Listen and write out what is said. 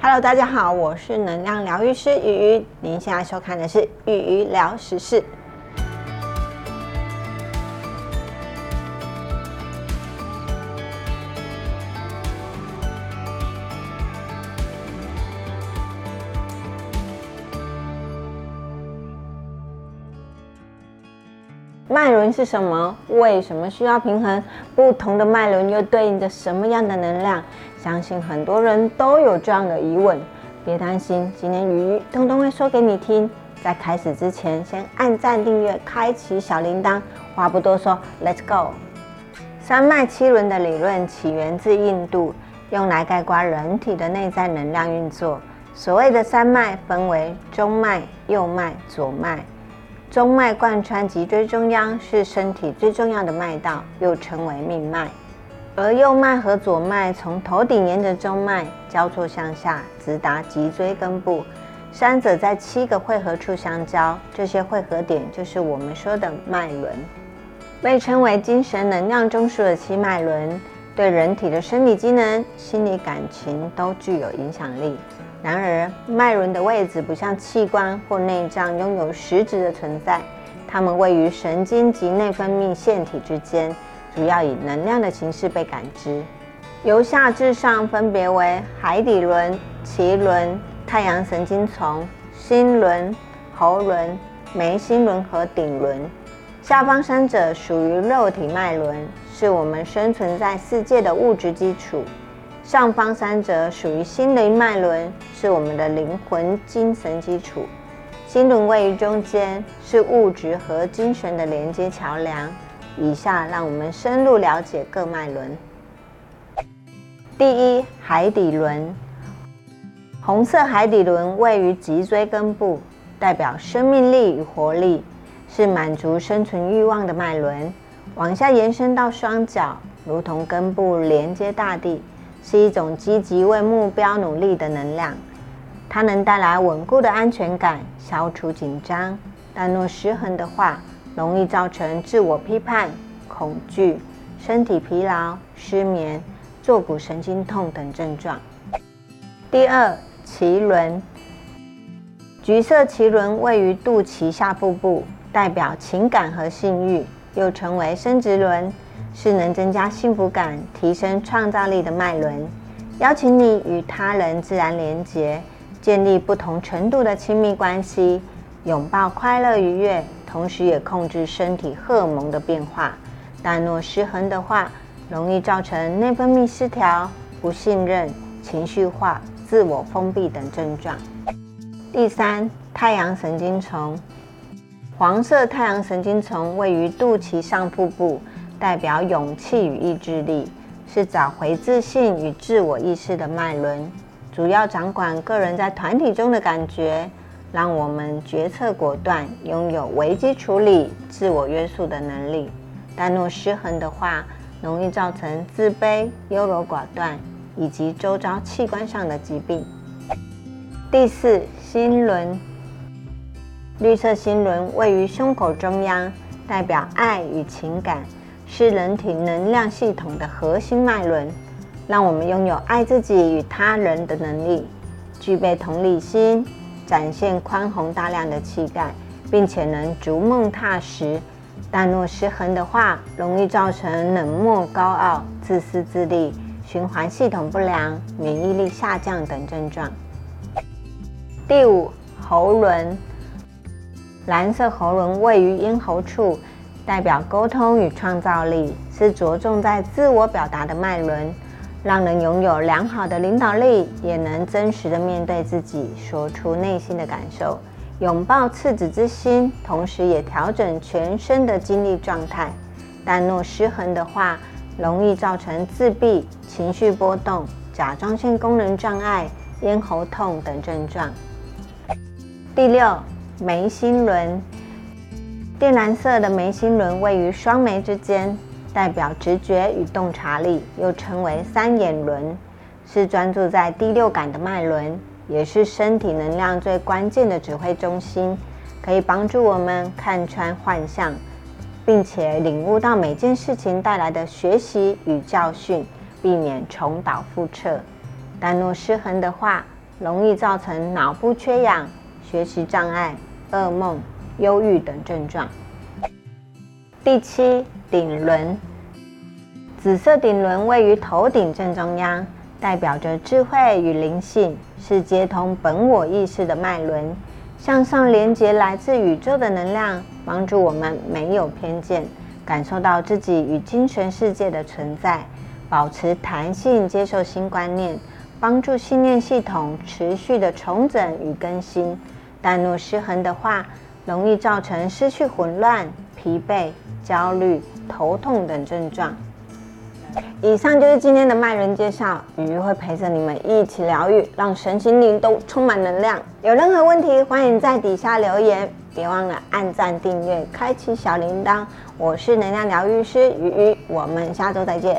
Hello，大家好，我是能量疗愈师鱼鱼。您现在收看的是鱼鱼聊时事。脉轮是什么？为什么需要平衡？不同的脉轮又对应着什么样的能量？相信很多人都有这样的疑问。别担心，今天鱼鱼通通会说给你听。在开始之前，先按赞、订阅、开启小铃铛。话不多说，Let's go。三脉七轮的理论起源自印度，用来概括人体的内在能量运作。所谓的三脉分为中脉、右脉、左脉。中脉贯穿脊椎中央，是身体最重要的脉道，又称为命脉。而右脉和左脉从头顶沿着中脉交错向下，直达脊椎根部。三者在七个汇合处相交，这些汇合点就是我们说的脉轮，被称为精神能量中枢的七脉轮，对人体的生理机能、心理感情都具有影响力。然而，脉轮的位置不像器官或内脏拥有实质的存在，它们位于神经及内分泌腺体之间，主要以能量的形式被感知。由下至上分别为海底轮、脐轮、太阳神经丛、心轮、喉轮、眉心轮和顶轮。下方三者属于肉体脉轮，是我们生存在世界的物质基础。上方三者属于心灵脉轮，是我们的灵魂精神基础。心轮位于中间，是物质和精神的连接桥梁。以下让我们深入了解各脉轮。第一，海底轮。红色海底轮位于脊椎根部，代表生命力与活力，是满足生存欲望的脉轮。往下延伸到双脚，如同根部连接大地。是一种积极为目标努力的能量，它能带来稳固的安全感，消除紧张。但若失衡的话，容易造成自我批判、恐惧、身体疲劳、失眠、坐骨神经痛等症状。第二，脐轮，橘色脐轮位于肚脐下腹部，代表情感和性欲，又称为生殖轮。是能增加幸福感、提升创造力的脉轮，邀请你与他人自然连结，建立不同程度的亲密关系，拥抱快乐愉悦，同时也控制身体荷尔蒙的变化。但若失衡的话，容易造成内分泌失调、不信任、情绪化、自我封闭等症状。第三，太阳神经丛，黄色太阳神经丛位于肚脐上腹部。代表勇气与意志力，是找回自信与自我意识的脉轮，主要掌管个人在团体中的感觉，让我们决策果断，拥有危机处理、自我约束的能力。但若失衡的话，容易造成自卑、优柔寡断以及周遭器官上的疾病。第四，心轮，绿色心轮位于胸口中央，代表爱与情感。是人体能量系统的核心脉轮，让我们拥有爱自己与他人的能力，具备同理心，展现宽宏大量的气概，并且能逐梦踏实。但若失衡的话，容易造成冷漠、高傲、自私自利、循环系统不良、免疫力下降等症状。第五，喉轮，蓝色喉轮位于咽喉处。代表沟通与创造力，是着重在自我表达的脉轮，让人拥有良好的领导力，也能真实的面对自己，说出内心的感受，拥抱赤子之心，同时也调整全身的精力状态。但若失衡的话，容易造成自闭、情绪波动、甲状腺功能障碍、咽喉痛等症状。第六，眉心轮。靛蓝色的眉心轮位于双眉之间，代表直觉与洞察力，又称为三眼轮，是专注在第六感的脉轮，也是身体能量最关键的指挥中心，可以帮助我们看穿幻象，并且领悟到每件事情带来的学习与教训，避免重蹈覆辙。但若失衡的话，容易造成脑部缺氧、学习障碍、噩梦、忧郁等症状。第七，顶轮，紫色顶轮位于头顶正中央，代表着智慧与灵性，是接通本我意识的脉轮，向上连接来自宇宙的能量，帮助我们没有偏见，感受到自己与精神世界的存在，保持弹性，接受新观念，帮助信念系统持续的重整与更新。但若失衡的话，容易造成失去混乱、疲惫。焦虑、头痛等症状。以上就是今天的脉轮介绍，鱼会陪着你们一起疗愈，让身心灵都充满能量。有任何问题，欢迎在底下留言，别忘了按赞、订阅、开启小铃铛。我是能量疗愈师鱼鱼，我们下周再见。